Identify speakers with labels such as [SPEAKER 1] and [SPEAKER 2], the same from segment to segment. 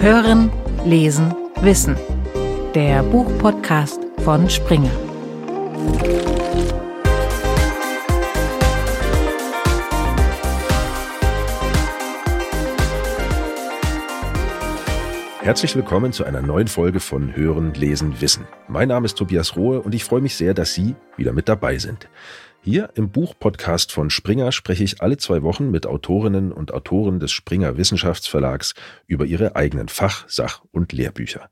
[SPEAKER 1] Hören, Lesen, Wissen. Der Buchpodcast von Springer.
[SPEAKER 2] Herzlich willkommen zu einer neuen Folge von Hören, Lesen, Wissen. Mein Name ist Tobias Rohe und ich freue mich sehr, dass Sie wieder mit dabei sind. Hier im Buchpodcast von Springer spreche ich alle zwei Wochen mit Autorinnen und Autoren des Springer Wissenschaftsverlags über ihre eigenen Fach-, Sach- und Lehrbücher.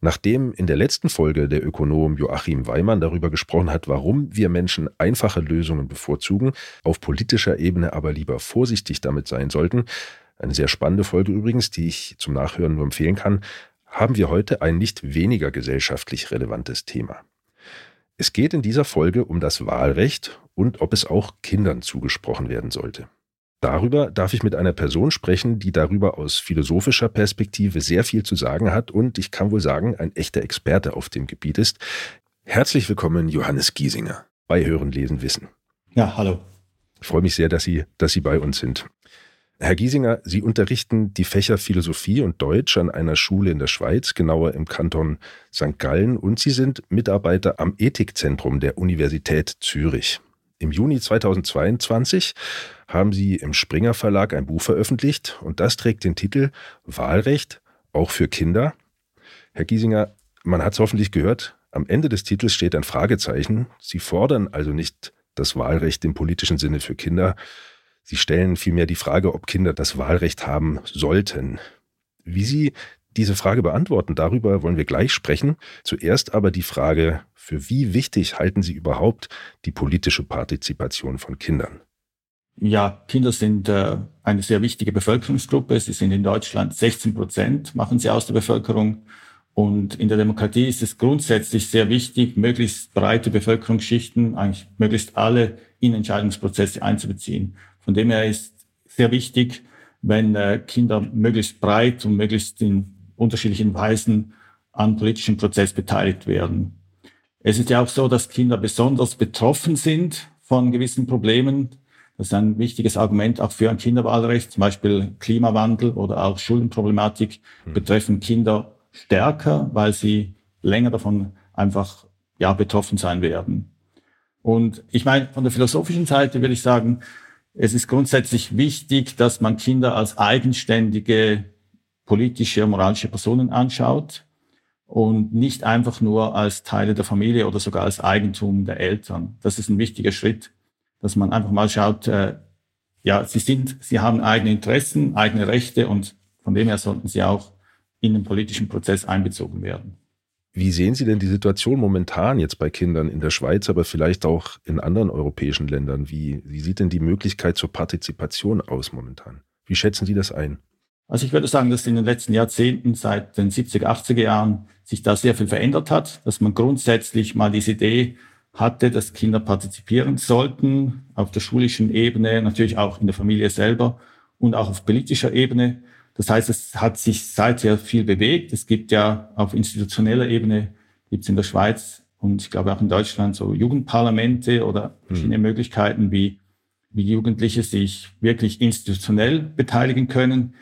[SPEAKER 2] Nachdem in der letzten Folge der Ökonom Joachim Weimann darüber gesprochen hat, warum wir Menschen einfache Lösungen bevorzugen, auf politischer Ebene aber lieber vorsichtig damit sein sollten, eine sehr spannende Folge übrigens, die ich zum Nachhören nur empfehlen kann, haben wir heute ein nicht weniger gesellschaftlich relevantes Thema. Es geht in dieser Folge um das Wahlrecht und ob es auch Kindern zugesprochen werden sollte. Darüber darf ich mit einer Person sprechen, die darüber aus philosophischer Perspektive sehr viel zu sagen hat und ich kann wohl sagen, ein echter Experte auf dem Gebiet ist. Herzlich willkommen, Johannes Giesinger, bei Hören, Lesen, Wissen.
[SPEAKER 3] Ja, hallo.
[SPEAKER 2] Ich freue mich sehr, dass Sie, dass Sie bei uns sind. Herr Giesinger, Sie unterrichten die Fächer Philosophie und Deutsch an einer Schule in der Schweiz, genauer im Kanton St. Gallen, und Sie sind Mitarbeiter am Ethikzentrum der Universität Zürich. Im Juni 2022 haben Sie im Springer Verlag ein Buch veröffentlicht und das trägt den Titel Wahlrecht auch für Kinder. Herr Giesinger, man hat es hoffentlich gehört, am Ende des Titels steht ein Fragezeichen. Sie fordern also nicht das Wahlrecht im politischen Sinne für Kinder, Sie stellen vielmehr die Frage, ob Kinder das Wahlrecht haben sollten. Wie Sie diese Frage beantworten, darüber wollen wir gleich sprechen. Zuerst aber die Frage, für wie wichtig halten Sie überhaupt die politische Partizipation von Kindern?
[SPEAKER 3] Ja, Kinder sind äh, eine sehr wichtige Bevölkerungsgruppe. Sie sind in Deutschland 16 Prozent, machen sie aus der Bevölkerung. Und in der Demokratie ist es grundsätzlich sehr wichtig, möglichst breite Bevölkerungsschichten, eigentlich möglichst alle in Entscheidungsprozesse einzubeziehen. Von dem her ist sehr wichtig, wenn äh, Kinder möglichst breit und möglichst in unterschiedlichen Weisen an politischen Prozess beteiligt werden. Es ist ja auch so, dass Kinder besonders betroffen sind von gewissen Problemen. Das ist ein wichtiges Argument auch für ein Kinderwahlrecht. Zum Beispiel Klimawandel oder auch Schuldenproblematik mhm. betreffen Kinder stärker, weil sie länger davon einfach ja betroffen sein werden. Und ich meine, von der philosophischen Seite würde ich sagen, es ist grundsätzlich wichtig, dass man Kinder als eigenständige politische und moralische Personen anschaut und nicht einfach nur als Teile der Familie oder sogar als Eigentum der Eltern. Das ist ein wichtiger Schritt, dass man einfach mal schaut, äh, ja, sie sind, sie haben eigene Interessen, eigene Rechte und von dem her sollten sie auch in den politischen Prozess einbezogen werden.
[SPEAKER 2] Wie sehen Sie denn die Situation momentan jetzt bei Kindern in der Schweiz, aber vielleicht auch in anderen europäischen Ländern? Wie, wie sieht denn die Möglichkeit zur Partizipation aus momentan? Wie schätzen Sie das ein?
[SPEAKER 3] Also ich würde sagen, dass in den letzten Jahrzehnten, seit den 70er, 80er Jahren, sich da sehr viel verändert hat, dass man grundsätzlich mal diese Idee hatte, dass Kinder partizipieren sollten, auf der schulischen Ebene, natürlich auch in der Familie selber und auch auf politischer Ebene. Das heißt, es hat sich seither viel bewegt. Es gibt ja auf institutioneller Ebene, gibt es in der Schweiz und ich glaube auch in Deutschland so Jugendparlamente oder verschiedene hm. Möglichkeiten, wie, wie Jugendliche sich wirklich institutionell beteiligen können.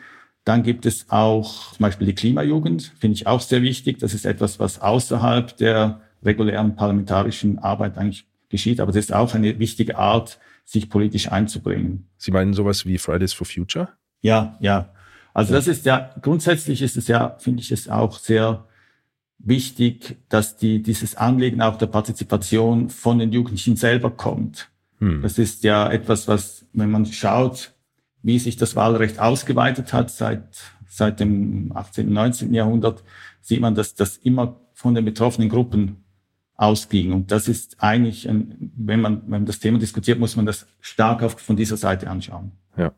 [SPEAKER 3] Dann gibt es auch zum Beispiel die Klimajugend, finde ich auch sehr wichtig. Das ist etwas, was außerhalb der regulären parlamentarischen Arbeit eigentlich geschieht, aber das ist auch eine wichtige Art, sich politisch einzubringen.
[SPEAKER 2] Sie meinen sowas wie Fridays for Future?
[SPEAKER 3] Ja, ja. Also das ist ja, grundsätzlich ist es ja, finde ich es auch sehr wichtig, dass die, dieses Anliegen auch der Partizipation von den Jugendlichen selber kommt. Hm. Das ist ja etwas, was, wenn man schaut, wie sich das Wahlrecht ausgeweitet hat seit, seit dem 18. und 19. Jahrhundert, sieht man, dass das immer von den betroffenen Gruppen ausging. Und das ist eigentlich, ein, wenn man, wenn man das Thema diskutiert, muss man das stark auf, von dieser Seite anschauen.
[SPEAKER 2] Ja.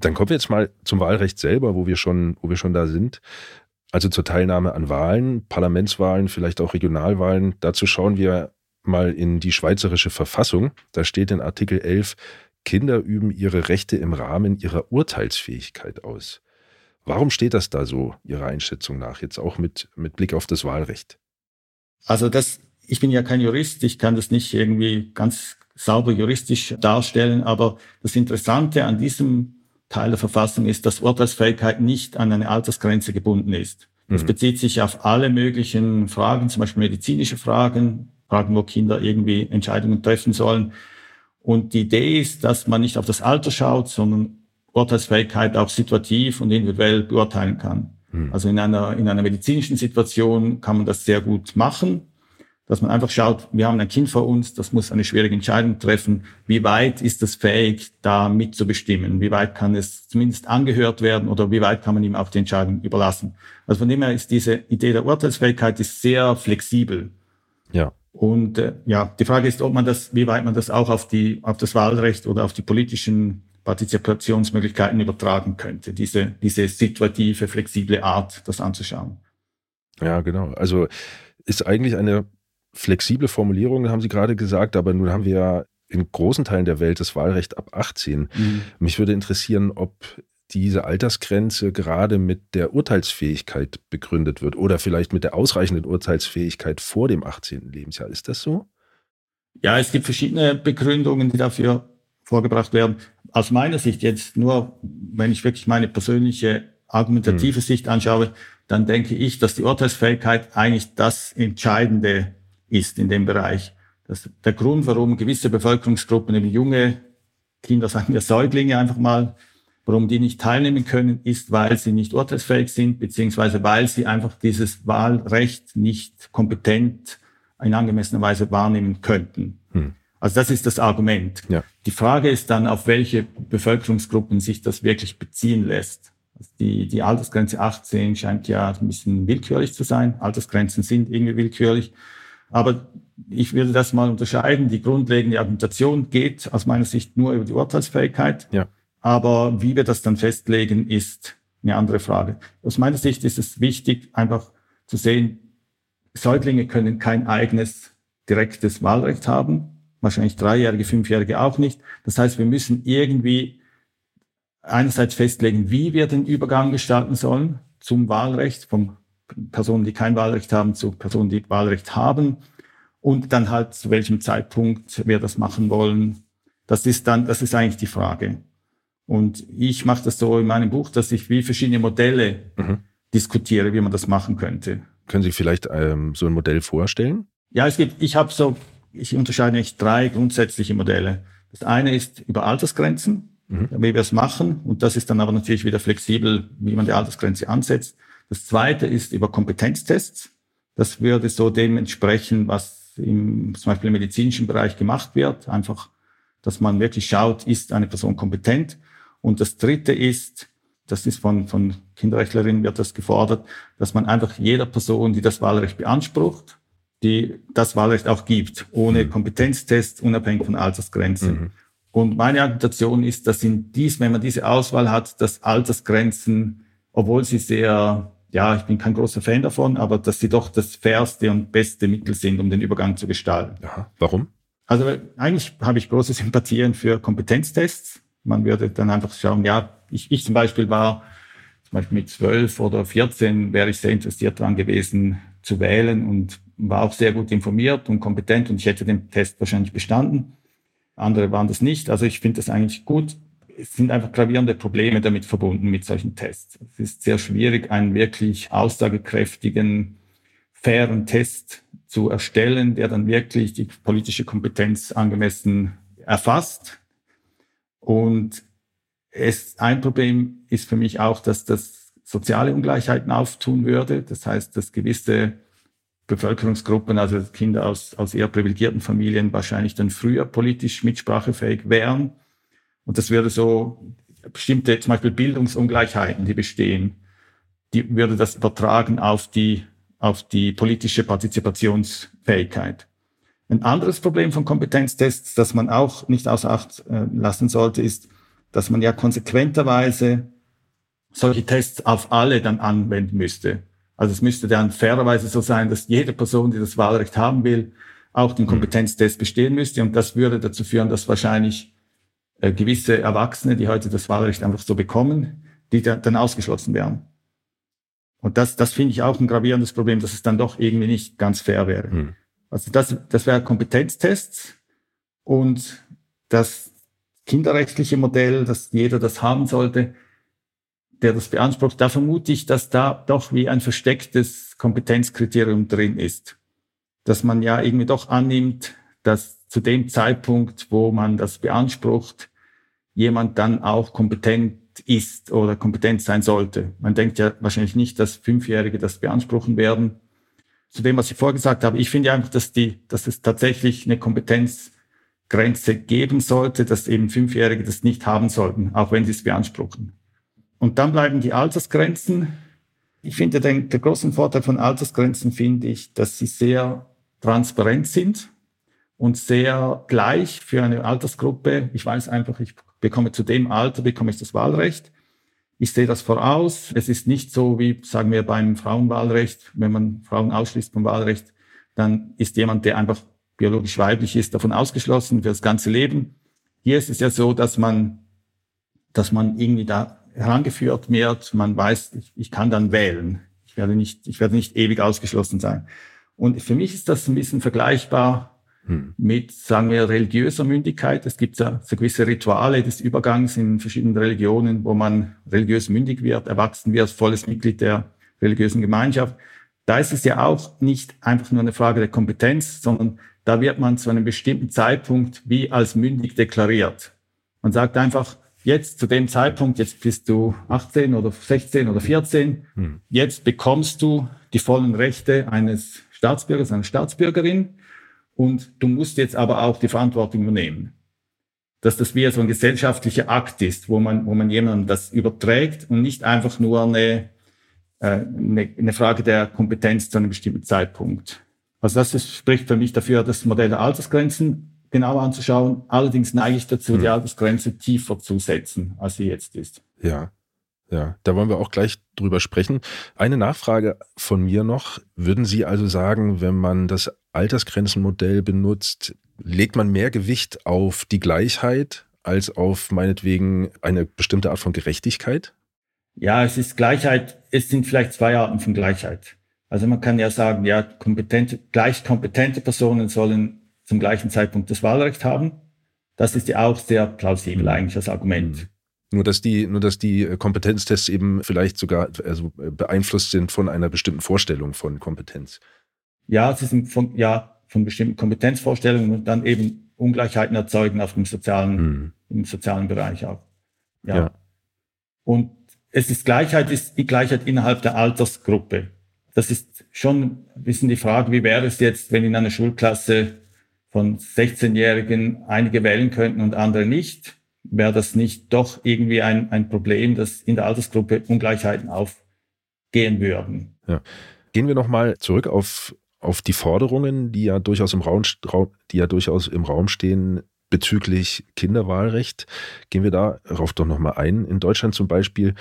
[SPEAKER 2] Dann kommen wir jetzt mal zum Wahlrecht selber, wo wir schon, wo wir schon da sind. Also zur Teilnahme an Wahlen, Parlamentswahlen, vielleicht auch Regionalwahlen. Dazu schauen wir mal in die schweizerische Verfassung. Da steht in Artikel 11, Kinder üben ihre Rechte im Rahmen ihrer Urteilsfähigkeit aus. Warum steht das da so, Ihrer Einschätzung nach, jetzt auch mit, mit Blick auf das Wahlrecht?
[SPEAKER 3] Also das, ich bin ja kein Jurist, ich kann das nicht irgendwie ganz sauber juristisch darstellen, aber das Interessante an diesem Teil der Verfassung ist, dass Urteilsfähigkeit nicht an eine Altersgrenze gebunden ist. Das mhm. bezieht sich auf alle möglichen Fragen, zum Beispiel medizinische Fragen, Fragen, wo Kinder irgendwie Entscheidungen treffen sollen. Und die Idee ist, dass man nicht auf das Alter schaut, sondern Urteilsfähigkeit auch situativ und individuell beurteilen kann. Mhm. Also in einer, in einer medizinischen Situation kann man das sehr gut machen dass man einfach schaut, wir haben ein Kind vor uns, das muss eine schwierige Entscheidung treffen. Wie weit ist es fähig, da mitzubestimmen? Wie weit kann es zumindest angehört werden oder wie weit kann man ihm auch die Entscheidung überlassen? Also von dem her ist diese Idee der Urteilsfähigkeit ist sehr flexibel.
[SPEAKER 2] Ja.
[SPEAKER 3] Und äh, ja, die Frage ist, ob man das, wie weit man das auch auf die, auf das Wahlrecht oder auf die politischen Partizipationsmöglichkeiten übertragen könnte, diese, diese situative, flexible Art, das anzuschauen.
[SPEAKER 2] Ja, genau. Also ist eigentlich eine flexible Formulierungen, haben Sie gerade gesagt, aber nun haben wir ja in großen Teilen der Welt das Wahlrecht ab 18. Mhm. Mich würde interessieren, ob diese Altersgrenze gerade mit der Urteilsfähigkeit begründet wird oder vielleicht mit der ausreichenden Urteilsfähigkeit vor dem 18. Lebensjahr. Ist das so?
[SPEAKER 3] Ja, es gibt verschiedene Begründungen, die dafür vorgebracht werden. Aus meiner Sicht jetzt nur, wenn ich wirklich meine persönliche argumentative hm. Sicht anschaue, dann denke ich, dass die Urteilsfähigkeit eigentlich das Entscheidende ist in dem Bereich. Das, der Grund, warum gewisse Bevölkerungsgruppen, eben junge Kinder, sagen wir Säuglinge einfach mal, warum die nicht teilnehmen können, ist, weil sie nicht urteilsfähig sind, beziehungsweise weil sie einfach dieses Wahlrecht nicht kompetent in angemessener Weise wahrnehmen könnten. Hm. Also das ist das Argument. Ja. Die Frage ist dann, auf welche Bevölkerungsgruppen sich das wirklich beziehen lässt. Also die, die Altersgrenze 18 scheint ja ein bisschen willkürlich zu sein. Altersgrenzen sind irgendwie willkürlich. Aber ich würde das mal unterscheiden. Die grundlegende Argumentation geht aus meiner Sicht nur über die Urteilsfähigkeit. Ja. Aber wie wir das dann festlegen, ist eine andere Frage. Aus meiner Sicht ist es wichtig, einfach zu sehen, Säuglinge können kein eigenes direktes Wahlrecht haben. Wahrscheinlich Dreijährige, Fünfjährige auch nicht. Das heißt, wir müssen irgendwie einerseits festlegen, wie wir den Übergang gestalten sollen zum Wahlrecht, vom Personen, die kein Wahlrecht haben, zu Personen, die Wahlrecht haben und dann halt zu welchem Zeitpunkt wir das machen wollen. Das ist dann, das ist eigentlich die Frage. Und ich mache das so in meinem Buch, dass ich wie verschiedene Modelle mhm. diskutiere, wie man das machen könnte.
[SPEAKER 2] Können Sie vielleicht ähm, so ein Modell vorstellen?
[SPEAKER 3] Ja, es gibt, ich habe so, ich unterscheide eigentlich drei grundsätzliche Modelle. Das eine ist über Altersgrenzen, mhm. wie wir es machen. Und das ist dann aber natürlich wieder flexibel, wie man die Altersgrenze ansetzt. Das zweite ist über Kompetenztests. Das würde so dem entsprechen, was im, zum Beispiel im medizinischen Bereich gemacht wird. Einfach, dass man wirklich schaut, ist eine Person kompetent. Und das dritte ist, das ist von, von Kinderrechtlerinnen wird das gefordert, dass man einfach jeder Person, die das Wahlrecht beansprucht, die das Wahlrecht auch gibt, ohne mhm. Kompetenztests, unabhängig von Altersgrenzen. Mhm. Und meine Argumentation ist, dass in dies, wenn man diese Auswahl hat, dass Altersgrenzen, obwohl sie sehr ja, ich bin kein großer Fan davon, aber dass sie doch das fairste und beste Mittel sind, um den Übergang zu gestalten.
[SPEAKER 2] Aha. Warum?
[SPEAKER 3] Also eigentlich habe ich große Sympathien für Kompetenztests. Man würde dann einfach schauen, ja, ich, ich zum Beispiel war zum Beispiel mit zwölf oder vierzehn wäre ich sehr interessiert daran gewesen zu wählen und war auch sehr gut informiert und kompetent und ich hätte den Test wahrscheinlich bestanden. Andere waren das nicht. Also ich finde das eigentlich gut es sind einfach gravierende Probleme damit verbunden mit solchen Tests. Es ist sehr schwierig, einen wirklich aussagekräftigen, fairen Test zu erstellen, der dann wirklich die politische Kompetenz angemessen erfasst. Und es, ein Problem ist für mich auch, dass das soziale Ungleichheiten auftun würde. Das heißt, dass gewisse Bevölkerungsgruppen, also Kinder aus, aus eher privilegierten Familien, wahrscheinlich dann früher politisch mitsprachefähig wären und das würde so bestimmte, zum Beispiel Bildungsungleichheiten, die bestehen, die würde das übertragen auf die, auf die politische Partizipationsfähigkeit. Ein anderes Problem von Kompetenztests, das man auch nicht außer Acht äh, lassen sollte, ist, dass man ja konsequenterweise solche Tests auf alle dann anwenden müsste. Also es müsste dann fairerweise so sein, dass jede Person, die das Wahlrecht haben will, auch den mhm. Kompetenztest bestehen müsste. Und das würde dazu führen, dass wahrscheinlich äh, gewisse Erwachsene, die heute das Wahlrecht einfach so bekommen, die da, dann ausgeschlossen werden. Und das, das finde ich auch ein gravierendes Problem, dass es dann doch irgendwie nicht ganz fair wäre. Hm. Also das, das wäre Kompetenztests und das kinderrechtliche Modell, dass jeder das haben sollte, der das beansprucht, da vermute ich, dass da doch wie ein verstecktes Kompetenzkriterium drin ist. Dass man ja irgendwie doch annimmt, dass zu dem Zeitpunkt, wo man das beansprucht, jemand dann auch kompetent ist oder kompetent sein sollte. Man denkt ja wahrscheinlich nicht, dass Fünfjährige das beanspruchen werden. Zu dem, was ich vorgesagt habe, ich finde einfach, dass die, dass es tatsächlich eine Kompetenzgrenze geben sollte, dass eben Fünfjährige das nicht haben sollten, auch wenn sie es beanspruchen. Und dann bleiben die Altersgrenzen. Ich finde, den, der großen Vorteil von Altersgrenzen finde ich, dass sie sehr transparent sind und sehr gleich für eine Altersgruppe. Ich weiß einfach, ich bekomme zu dem Alter, bekomme ich das Wahlrecht. Ich sehe das voraus. Es ist nicht so wie, sagen wir, beim Frauenwahlrecht, wenn man Frauen ausschließt vom Wahlrecht, dann ist jemand, der einfach biologisch weiblich ist, davon ausgeschlossen für das ganze Leben. Hier ist es ja so, dass man, dass man irgendwie da herangeführt wird. Man weiß, ich, ich kann dann wählen. Ich werde nicht, ich werde nicht ewig ausgeschlossen sein. Und für mich ist das ein bisschen vergleichbar hm. mit, sagen wir, religiöser Mündigkeit. Es gibt ja so gewisse Rituale des Übergangs in verschiedenen Religionen, wo man religiös mündig wird, erwachsen wird, volles Mitglied der religiösen Gemeinschaft. Da ist es ja auch nicht einfach nur eine Frage der Kompetenz, sondern da wird man zu einem bestimmten Zeitpunkt wie als mündig deklariert. Man sagt einfach, jetzt zu dem Zeitpunkt, jetzt bist du 18 oder 16 oder 14, hm. jetzt bekommst du die vollen Rechte eines Staatsbürgers, einer Staatsbürgerin und du musst jetzt aber auch die Verantwortung übernehmen. Dass das wie so ein gesellschaftlicher Akt ist, wo man, wo man jemandem das überträgt und nicht einfach nur eine, äh, eine, eine Frage der Kompetenz zu einem bestimmten Zeitpunkt. Also das ist, spricht für mich dafür, das Modell der Altersgrenzen genauer anzuschauen. Allerdings neige ich dazu, hm. die Altersgrenze tiefer zu setzen, als sie jetzt ist.
[SPEAKER 2] Ja. Ja, da wollen wir auch gleich drüber sprechen. Eine Nachfrage von mir noch. Würden Sie also sagen, wenn man das Altersgrenzenmodell benutzt, legt man mehr Gewicht auf die Gleichheit als auf meinetwegen eine bestimmte Art von Gerechtigkeit?
[SPEAKER 3] Ja, es ist Gleichheit. Es sind vielleicht zwei Arten von Gleichheit. Also man kann ja sagen, ja, kompetente, gleich kompetente Personen sollen zum gleichen Zeitpunkt das Wahlrecht haben. Das ist ja auch sehr plausibel mhm. eigentlich als Argument. Mhm.
[SPEAKER 2] Nur dass die, nur dass die Kompetenztests eben vielleicht sogar also beeinflusst sind von einer bestimmten Vorstellung von Kompetenz.
[SPEAKER 3] Ja, sie sind von, ja, von bestimmten Kompetenzvorstellungen und dann eben Ungleichheiten erzeugen auf dem sozialen, hm. im sozialen Bereich auch. Ja. ja. Und es ist Gleichheit, ist die Gleichheit innerhalb der Altersgruppe. Das ist schon ein bisschen die Frage, wie wäre es jetzt, wenn in einer Schulklasse von 16-Jährigen einige wählen könnten und andere nicht? Wäre das nicht doch irgendwie ein, ein Problem, dass in der Altersgruppe Ungleichheiten aufgehen würden?
[SPEAKER 2] Ja. Gehen wir nochmal zurück auf, auf die Forderungen, die ja durchaus im Raum, die ja durchaus im Raum stehen bezüglich Kinderwahlrecht. Gehen wir darauf doch nochmal ein. In Deutschland zum Beispiel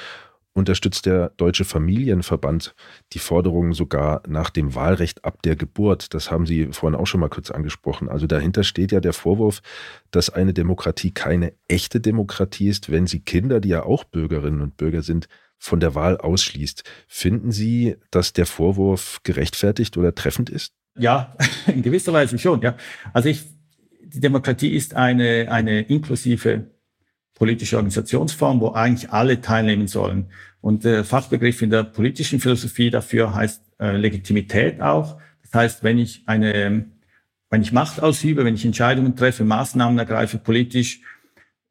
[SPEAKER 2] unterstützt der Deutsche Familienverband die Forderungen sogar nach dem Wahlrecht ab der Geburt. Das haben Sie vorhin auch schon mal kurz angesprochen. Also dahinter steht ja der Vorwurf, dass eine Demokratie keine echte Demokratie ist, wenn sie Kinder, die ja auch Bürgerinnen und Bürger sind, von der Wahl ausschließt. Finden Sie, dass der Vorwurf gerechtfertigt oder treffend ist?
[SPEAKER 3] Ja, in gewisser Weise schon, ja. Also ich, die Demokratie ist eine, eine inklusive politische Organisationsform, wo eigentlich alle teilnehmen sollen. Und der Fachbegriff in der politischen Philosophie dafür heißt äh, Legitimität auch. Das heißt, wenn ich eine, wenn ich Macht ausübe, wenn ich Entscheidungen treffe, Maßnahmen ergreife politisch,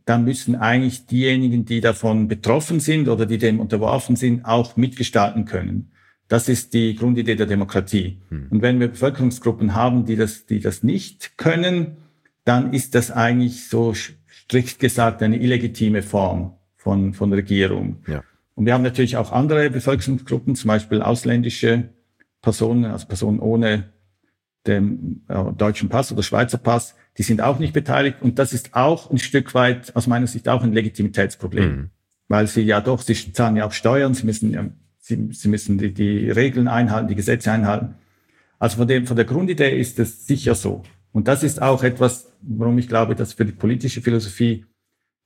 [SPEAKER 3] dann müssen eigentlich diejenigen, die davon betroffen sind oder die dem unterworfen sind, auch mitgestalten können. Das ist die Grundidee der Demokratie. Hm. Und wenn wir Bevölkerungsgruppen haben, die das, die das nicht können, dann ist das eigentlich so strikt gesagt eine illegitime Form von, von Regierung. Ja. Und wir haben natürlich auch andere Bevölkerungsgruppen, zum Beispiel ausländische Personen, also Personen ohne den äh, deutschen Pass oder Schweizer Pass, die sind auch nicht beteiligt. Und das ist auch ein Stück weit aus meiner Sicht auch ein Legitimitätsproblem. Mhm. Weil sie ja doch, sie zahlen ja auch Steuern, sie müssen, sie, sie müssen die, die Regeln einhalten, die Gesetze einhalten. Also von dem, von der Grundidee ist es sicher so. Und das ist auch etwas, warum ich glaube, dass für die politische Philosophie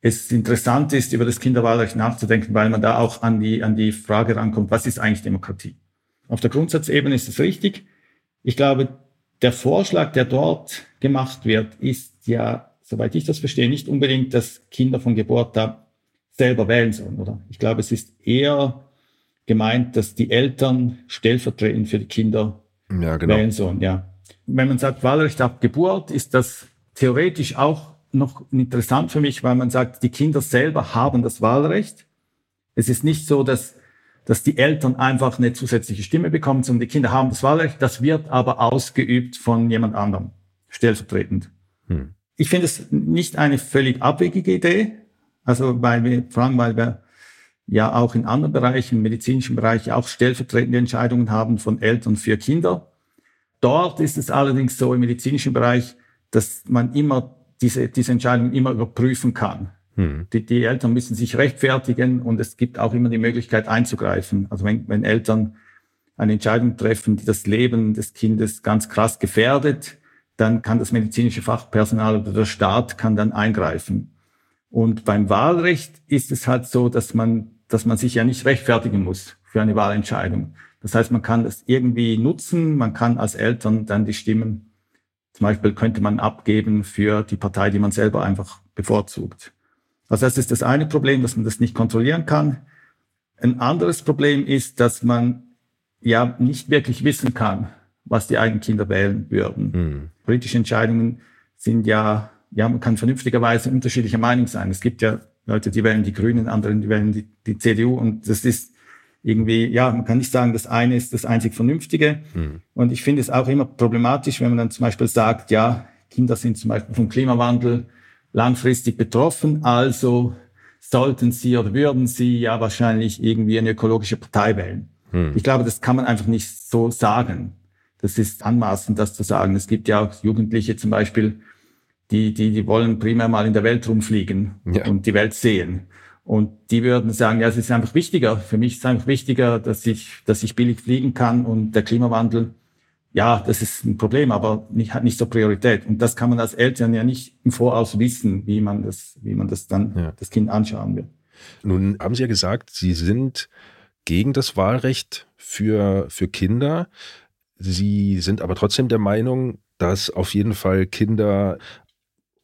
[SPEAKER 3] es interessant ist, über das Kinderwahlrecht nachzudenken, weil man da auch an die, an die Frage rankommt, was ist eigentlich Demokratie? Auf der Grundsatzebene ist es richtig. Ich glaube, der Vorschlag, der dort gemacht wird, ist ja soweit ich das verstehe, nicht unbedingt, dass Kinder von Geburt da selber wählen sollen, oder? Ich glaube, es ist eher gemeint, dass die Eltern stellvertretend für die Kinder ja, genau. wählen sollen, ja. Wenn man sagt Wahlrecht ab Geburt, ist das theoretisch auch noch interessant für mich, weil man sagt, die Kinder selber haben das Wahlrecht. Es ist nicht so, dass, dass die Eltern einfach eine zusätzliche Stimme bekommen, sondern die Kinder haben das Wahlrecht. Das wird aber ausgeübt von jemand anderem, stellvertretend. Hm. Ich finde es nicht eine völlig abwegige Idee. Also, weil wir, vor allem, weil wir ja auch in anderen Bereichen, im medizinischen Bereich auch stellvertretende Entscheidungen haben von Eltern für Kinder. Dort ist es allerdings so im medizinischen Bereich, dass man immer diese, diese Entscheidungen immer überprüfen kann. Hm. Die, die Eltern müssen sich rechtfertigen und es gibt auch immer die Möglichkeit einzugreifen. Also wenn, wenn Eltern eine Entscheidung treffen, die das Leben des Kindes ganz krass gefährdet, dann kann das medizinische Fachpersonal oder der Staat kann dann eingreifen. Und beim Wahlrecht ist es halt so, dass man, dass man sich ja nicht rechtfertigen muss für eine Wahlentscheidung. Das heißt, man kann das irgendwie nutzen, man kann als Eltern dann die Stimmen, zum Beispiel könnte man abgeben für die Partei, die man selber einfach bevorzugt. Also das ist das eine Problem, dass man das nicht kontrollieren kann. Ein anderes Problem ist, dass man ja nicht wirklich wissen kann, was die eigenen Kinder wählen würden. Mhm. Politische Entscheidungen sind ja, ja, man kann vernünftigerweise unterschiedlicher Meinung sein. Es gibt ja Leute, die wählen die Grünen, andere, die wählen die, die CDU und das ist irgendwie, ja, man kann nicht sagen, das eine ist das einzig Vernünftige. Mhm. Und ich finde es auch immer problematisch, wenn man dann zum Beispiel sagt, ja, Kinder sind zum Beispiel vom Klimawandel langfristig betroffen, also sollten sie oder würden sie ja wahrscheinlich irgendwie eine ökologische Partei wählen. Mhm. Ich glaube, das kann man einfach nicht so sagen. Das ist anmaßend, das zu sagen. Es gibt ja auch Jugendliche zum Beispiel, die, die, die wollen primär mal in der Welt rumfliegen ja. und die Welt sehen. Und die würden sagen, ja, es ist einfach wichtiger. Für mich ist es einfach wichtiger, dass ich, dass ich billig fliegen kann und der Klimawandel, ja, das ist ein Problem, aber nicht, hat nicht so Priorität. Und das kann man als Eltern ja nicht im Voraus wissen, wie man das, wie man das dann ja. das Kind anschauen wird.
[SPEAKER 2] Nun haben Sie ja gesagt, Sie sind gegen das Wahlrecht für, für Kinder. Sie sind aber trotzdem der Meinung, dass auf jeden Fall Kinder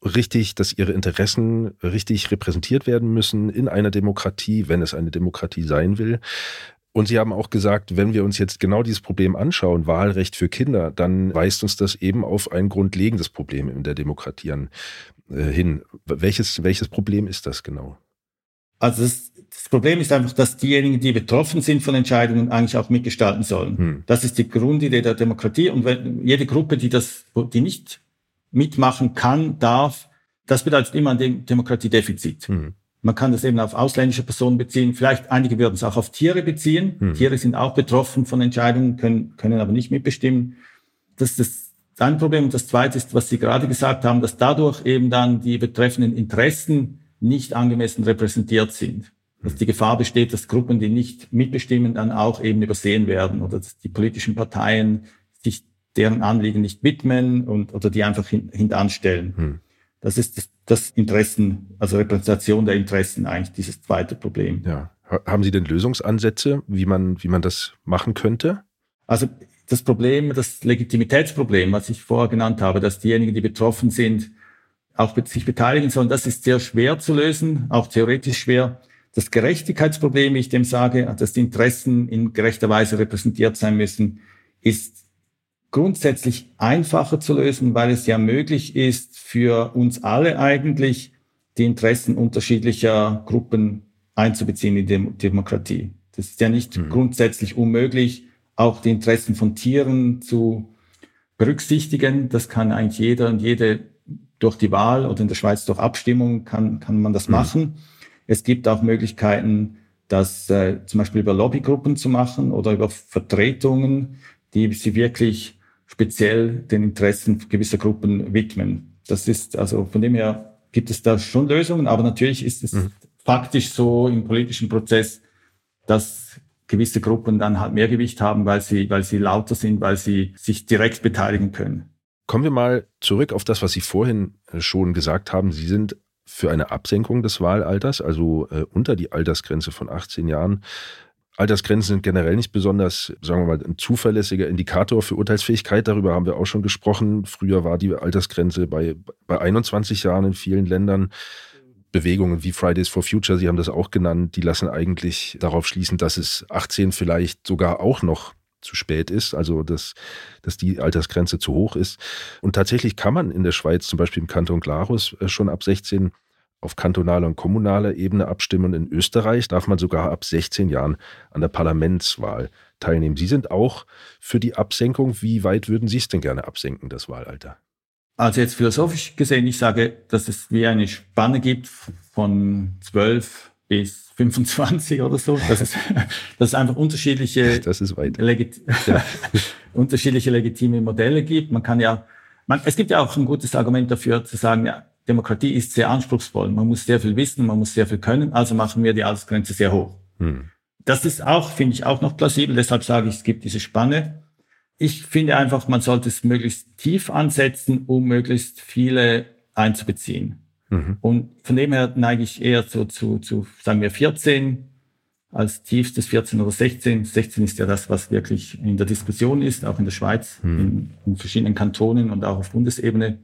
[SPEAKER 2] richtig, dass ihre Interessen richtig repräsentiert werden müssen in einer Demokratie, wenn es eine Demokratie sein will. Und Sie haben auch gesagt, wenn wir uns jetzt genau dieses Problem anschauen, Wahlrecht für Kinder, dann weist uns das eben auf ein grundlegendes Problem in der Demokratie an, äh, hin. Welches, welches Problem ist das genau?
[SPEAKER 3] Also das, das, Problem ist einfach, dass diejenigen, die betroffen sind von Entscheidungen, eigentlich auch mitgestalten sollen. Hm. Das ist die Grundidee der Demokratie. Und wenn jede Gruppe, die das, die nicht mitmachen kann, darf, das bedeutet immer ein Demokratiedefizit. Mhm. Man kann das eben auf ausländische Personen beziehen. Vielleicht einige würden es auch auf Tiere beziehen. Mhm. Tiere sind auch betroffen von Entscheidungen, können, können aber nicht mitbestimmen. Das ist das eine Problem. Und das zweite ist, was Sie gerade gesagt haben, dass dadurch eben dann die betreffenden Interessen nicht angemessen repräsentiert sind. Dass die Gefahr besteht, dass Gruppen, die nicht mitbestimmen, dann auch eben übersehen werden oder dass die politischen Parteien sich deren Anliegen nicht widmen und, oder die einfach hin, hintanstellen. Hm. Das ist das, das Interessen, also Repräsentation der Interessen eigentlich dieses zweite Problem.
[SPEAKER 2] Ja. Haben Sie denn Lösungsansätze, wie man, wie man das machen könnte?
[SPEAKER 3] Also das Problem, das Legitimitätsproblem, was ich vorher genannt habe, dass diejenigen, die betroffen sind, auch sich beteiligen sollen, das ist sehr schwer zu lösen, auch theoretisch schwer. Das Gerechtigkeitsproblem, wie ich dem sage, dass die Interessen in gerechter Weise repräsentiert sein müssen, ist grundsätzlich einfacher zu lösen, weil es ja möglich ist, für uns alle eigentlich die Interessen unterschiedlicher Gruppen einzubeziehen in die Demokratie. Das ist ja nicht mhm. grundsätzlich unmöglich, auch die Interessen von Tieren zu berücksichtigen. Das kann eigentlich jeder und jede durch die Wahl oder in der Schweiz durch Abstimmung kann, kann man das mhm. machen. Es gibt auch Möglichkeiten, das äh, zum Beispiel über Lobbygruppen zu machen oder über Vertretungen, die sie wirklich speziell den Interessen gewisser Gruppen widmen. Das ist also von dem her gibt es da schon Lösungen, aber natürlich ist es mhm. faktisch so im politischen Prozess, dass gewisse Gruppen dann halt mehr Gewicht haben, weil sie, weil sie lauter sind, weil sie sich direkt beteiligen können.
[SPEAKER 2] Kommen wir mal zurück auf das, was Sie vorhin äh, schon gesagt haben. Sie sind für eine Absenkung des Wahlalters, also äh, unter die Altersgrenze von 18 Jahren. Altersgrenzen sind generell nicht besonders, sagen wir mal, ein zuverlässiger Indikator für Urteilsfähigkeit. Darüber haben wir auch schon gesprochen. Früher war die Altersgrenze bei, bei 21 Jahren in vielen Ländern. Bewegungen wie Fridays for Future, Sie haben das auch genannt, die lassen eigentlich darauf schließen, dass es 18 vielleicht sogar auch noch zu spät ist, also dass, dass die Altersgrenze zu hoch ist. Und tatsächlich kann man in der Schweiz, zum Beispiel im Kanton Glarus, äh, schon ab 16 auf kantonaler und kommunaler Ebene abstimmen. In Österreich darf man sogar ab 16 Jahren an der Parlamentswahl teilnehmen. Sie sind auch für die Absenkung. Wie weit würden Sie es denn gerne absenken, das Wahlalter?
[SPEAKER 3] Also jetzt philosophisch gesehen, ich sage, dass es wie eine Spanne gibt von 12 bis 25 oder so. Das ist, dass es einfach unterschiedliche,
[SPEAKER 2] das ist weit.
[SPEAKER 3] Legit ja. unterschiedliche legitime Modelle gibt. Man kann ja, man, es gibt ja auch ein gutes Argument dafür zu sagen, ja, Demokratie ist sehr anspruchsvoll. Man muss sehr viel wissen, man muss sehr viel können, also machen wir die Altersgrenze sehr hoch. Hm. Das ist auch, finde ich, auch noch plausibel. Deshalb sage ich, es gibt diese Spanne. Ich finde einfach, man sollte es möglichst tief ansetzen, um möglichst viele einzubeziehen. Mhm. Und von dem her neige ich eher so zu, zu, sagen wir, 14 als tiefstes 14 oder 16. 16 ist ja das, was wirklich in der Diskussion ist, auch in der Schweiz, mhm. in, in verschiedenen Kantonen und auch auf Bundesebene.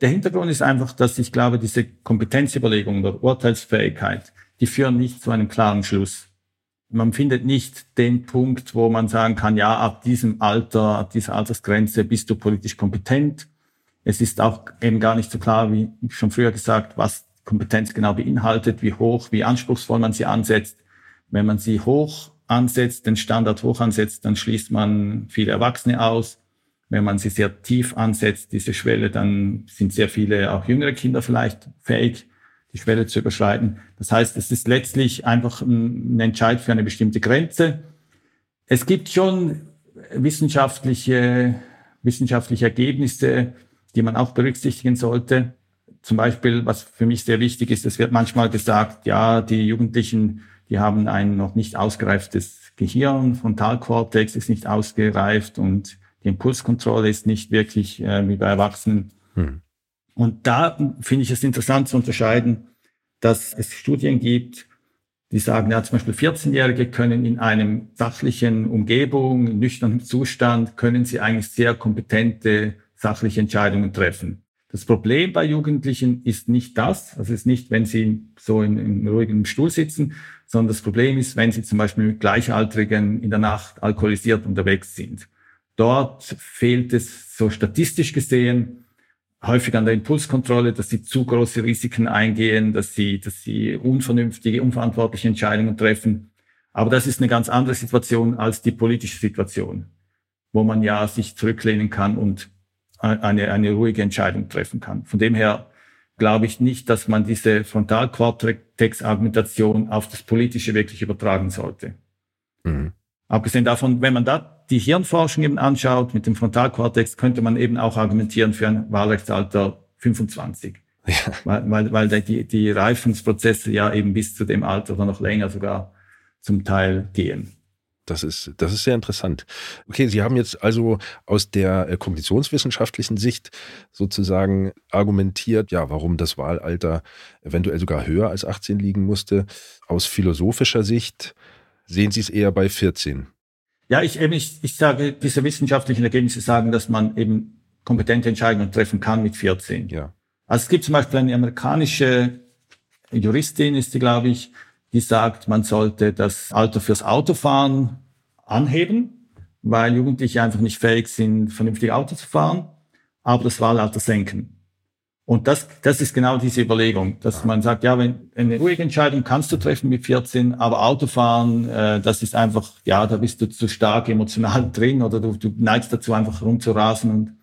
[SPEAKER 3] Der Hintergrund ist einfach, dass ich glaube, diese Kompetenzüberlegung oder Urteilsfähigkeit, die führen nicht zu einem klaren Schluss. Man findet nicht den Punkt, wo man sagen kann, ja, ab diesem Alter, ab dieser Altersgrenze bist du politisch kompetent. Es ist auch eben gar nicht so klar, wie schon früher gesagt, was Kompetenz genau beinhaltet, wie hoch, wie anspruchsvoll man sie ansetzt. Wenn man sie hoch ansetzt, den Standard hoch ansetzt, dann schließt man viele Erwachsene aus. Wenn man sie sehr tief ansetzt, diese Schwelle, dann sind sehr viele, auch jüngere Kinder vielleicht fähig, die Schwelle zu überschreiten. Das heißt, es ist letztlich einfach ein Entscheid für eine bestimmte Grenze. Es gibt schon wissenschaftliche, wissenschaftliche Ergebnisse, die man auch berücksichtigen sollte. Zum Beispiel, was für mich sehr wichtig ist, es wird manchmal gesagt, ja, die Jugendlichen, die haben ein noch nicht ausgereiftes Gehirn, Frontalkortex ist nicht ausgereift und die Impulskontrolle ist nicht wirklich äh, wie bei Erwachsenen. Hm. Und da finde ich es interessant zu unterscheiden, dass es Studien gibt, die sagen, ja, zum Beispiel 14-Jährige können in einem sachlichen Umgebung, in nüchternem Zustand, können sie eigentlich sehr kompetente sachliche Entscheidungen treffen. Das Problem bei Jugendlichen ist nicht das, also es ist nicht, wenn sie so in, in ruhigem Stuhl sitzen, sondern das Problem ist, wenn sie zum Beispiel mit Gleichaltrigen in der Nacht alkoholisiert unterwegs sind. Dort fehlt es so statistisch gesehen häufig an der Impulskontrolle, dass sie zu große Risiken eingehen, dass sie, dass sie unvernünftige, unverantwortliche Entscheidungen treffen. Aber das ist eine ganz andere Situation als die politische Situation, wo man ja sich zurücklehnen kann und eine, eine ruhige Entscheidung treffen kann. Von dem her glaube ich nicht, dass man diese Frontalkortex-Argumentation auf das Politische wirklich übertragen sollte. Mhm. Abgesehen davon, wenn man da die Hirnforschung eben anschaut mit dem Frontalkortex, könnte man eben auch argumentieren für ein Wahlrechtsalter 25. Ja. Weil, weil, weil die, die Reifungsprozesse ja eben bis zu dem Alter oder noch länger sogar zum Teil gehen.
[SPEAKER 2] Das ist, das ist sehr interessant. Okay, Sie haben jetzt also aus der äh, kognitionswissenschaftlichen Sicht sozusagen argumentiert, ja, warum das Wahlalter eventuell sogar höher als 18 liegen musste. Aus philosophischer Sicht sehen Sie es eher bei 14.
[SPEAKER 3] Ja, ich, eben, ich, ich sage, diese wissenschaftlichen Ergebnisse sagen, dass man eben kompetente Entscheidungen treffen kann mit 14. Ja. Also es gibt zum Beispiel eine amerikanische Juristin, ist sie, glaube ich, die sagt, man sollte das Alter fürs Autofahren anheben, weil Jugendliche einfach nicht fähig sind, vernünftig Auto zu fahren, aber das Wahlalter senken. Und das, das ist genau diese Überlegung, dass man sagt, ja, wenn eine ruhige Entscheidung kannst du treffen mit 14, aber Autofahren, äh, das ist einfach, ja, da bist du zu stark emotional drin oder du, du neigst dazu, einfach rumzurasen und,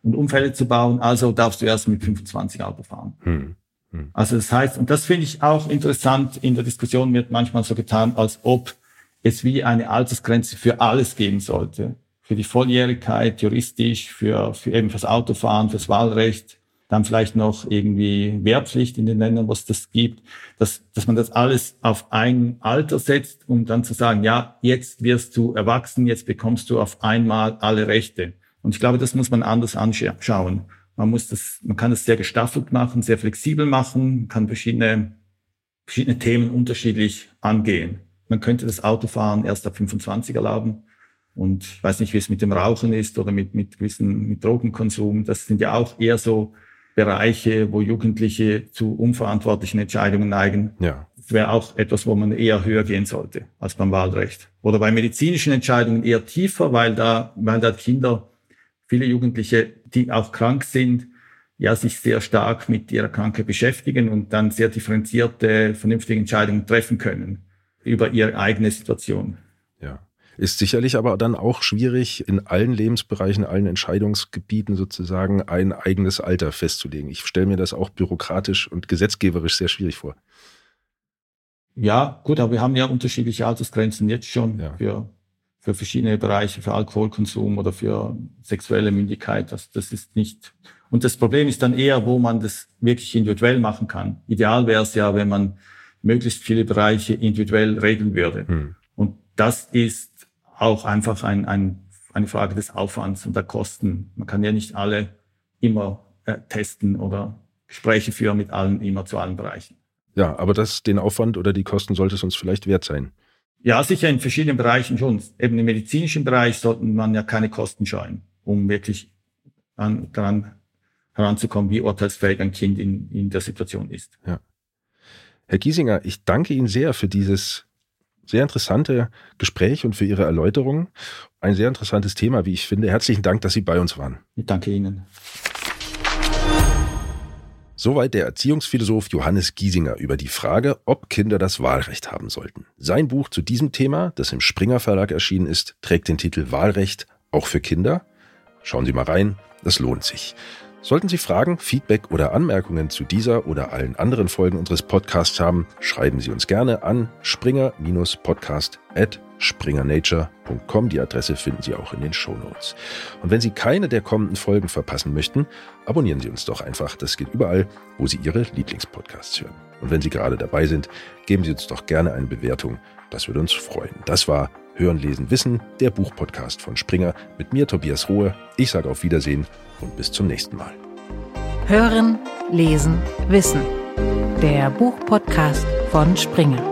[SPEAKER 3] und Unfälle zu bauen. Also darfst du erst mit 25 Auto fahren. Hm. Hm. Also das heißt, und das finde ich auch interessant, in der Diskussion wird manchmal so getan, als ob es wie eine Altersgrenze für alles geben sollte. Für die Volljährigkeit, juristisch, für, für eben fürs Autofahren, fürs Wahlrecht dann vielleicht noch irgendwie Wehrpflicht in den Ländern, was das gibt, dass, dass man das alles auf ein Alter setzt, um dann zu sagen, ja, jetzt wirst du erwachsen, jetzt bekommst du auf einmal alle Rechte. Und ich glaube, das muss man anders anschauen. Man muss das, man kann das sehr gestaffelt machen, sehr flexibel machen, kann verschiedene, verschiedene Themen unterschiedlich angehen. man könnte das Autofahren erst ab 25 erlauben. Und ich weiß nicht, wie es mit dem Rauchen ist oder mit, mit gewissen mit Drogenkonsum. Das sind ja auch eher so Bereiche, wo Jugendliche zu unverantwortlichen Entscheidungen neigen. Ja. Das wäre auch etwas, wo man eher höher gehen sollte als beim Wahlrecht. Oder bei medizinischen Entscheidungen eher tiefer, weil da, weil da Kinder, viele Jugendliche, die auch krank sind, ja, sich sehr stark mit ihrer Krankheit beschäftigen und dann sehr differenzierte, vernünftige Entscheidungen treffen können über ihre eigene Situation.
[SPEAKER 2] Ja. Ist sicherlich aber dann auch schwierig, in allen Lebensbereichen, allen Entscheidungsgebieten sozusagen ein eigenes Alter festzulegen. Ich stelle mir das auch bürokratisch und gesetzgeberisch sehr schwierig vor.
[SPEAKER 3] Ja, gut, aber wir haben ja unterschiedliche Altersgrenzen jetzt schon ja. für, für verschiedene Bereiche, für Alkoholkonsum oder für sexuelle Mündigkeit. Das, das ist nicht. Und das Problem ist dann eher, wo man das wirklich individuell machen kann. Ideal wäre es ja, wenn man möglichst viele Bereiche individuell regeln würde. Hm. Und das ist auch einfach ein, ein, eine Frage des Aufwands und der Kosten. Man kann ja nicht alle immer äh, testen oder Gespräche führen mit allen, immer zu allen Bereichen.
[SPEAKER 2] Ja, aber das, den Aufwand oder die Kosten sollte es uns vielleicht wert sein.
[SPEAKER 3] Ja, sicher in verschiedenen Bereichen schon. Eben im medizinischen Bereich sollten man ja keine Kosten scheuen, um wirklich an, daran heranzukommen, wie urteilsfähig ein Kind in, in der Situation ist.
[SPEAKER 2] Ja. Herr Giesinger, ich danke Ihnen sehr für dieses sehr interessante Gespräch und für Ihre Erläuterungen. Ein sehr interessantes Thema, wie ich finde. Herzlichen Dank, dass Sie bei uns waren.
[SPEAKER 3] Ich danke Ihnen.
[SPEAKER 2] Soweit der Erziehungsphilosoph Johannes Giesinger über die Frage, ob Kinder das Wahlrecht haben sollten. Sein Buch zu diesem Thema, das im Springer Verlag erschienen ist, trägt den Titel Wahlrecht auch für Kinder. Schauen Sie mal rein, das lohnt sich. Sollten Sie Fragen, Feedback oder Anmerkungen zu dieser oder allen anderen Folgen unseres Podcasts haben, schreiben Sie uns gerne an springer-podcast@springernature.com. Die Adresse finden Sie auch in den Show Notes. Und wenn Sie keine der kommenden Folgen verpassen möchten, abonnieren Sie uns doch einfach. Das geht überall, wo Sie Ihre Lieblingspodcasts hören. Und wenn Sie gerade dabei sind, geben Sie uns doch gerne eine Bewertung. Das würde uns freuen. Das war Hören, Lesen, Wissen, der Buchpodcast von Springer mit mir, Tobias Rohe. Ich sage auf Wiedersehen und bis zum nächsten Mal.
[SPEAKER 1] Hören, Lesen, Wissen. Der Buchpodcast von Springer.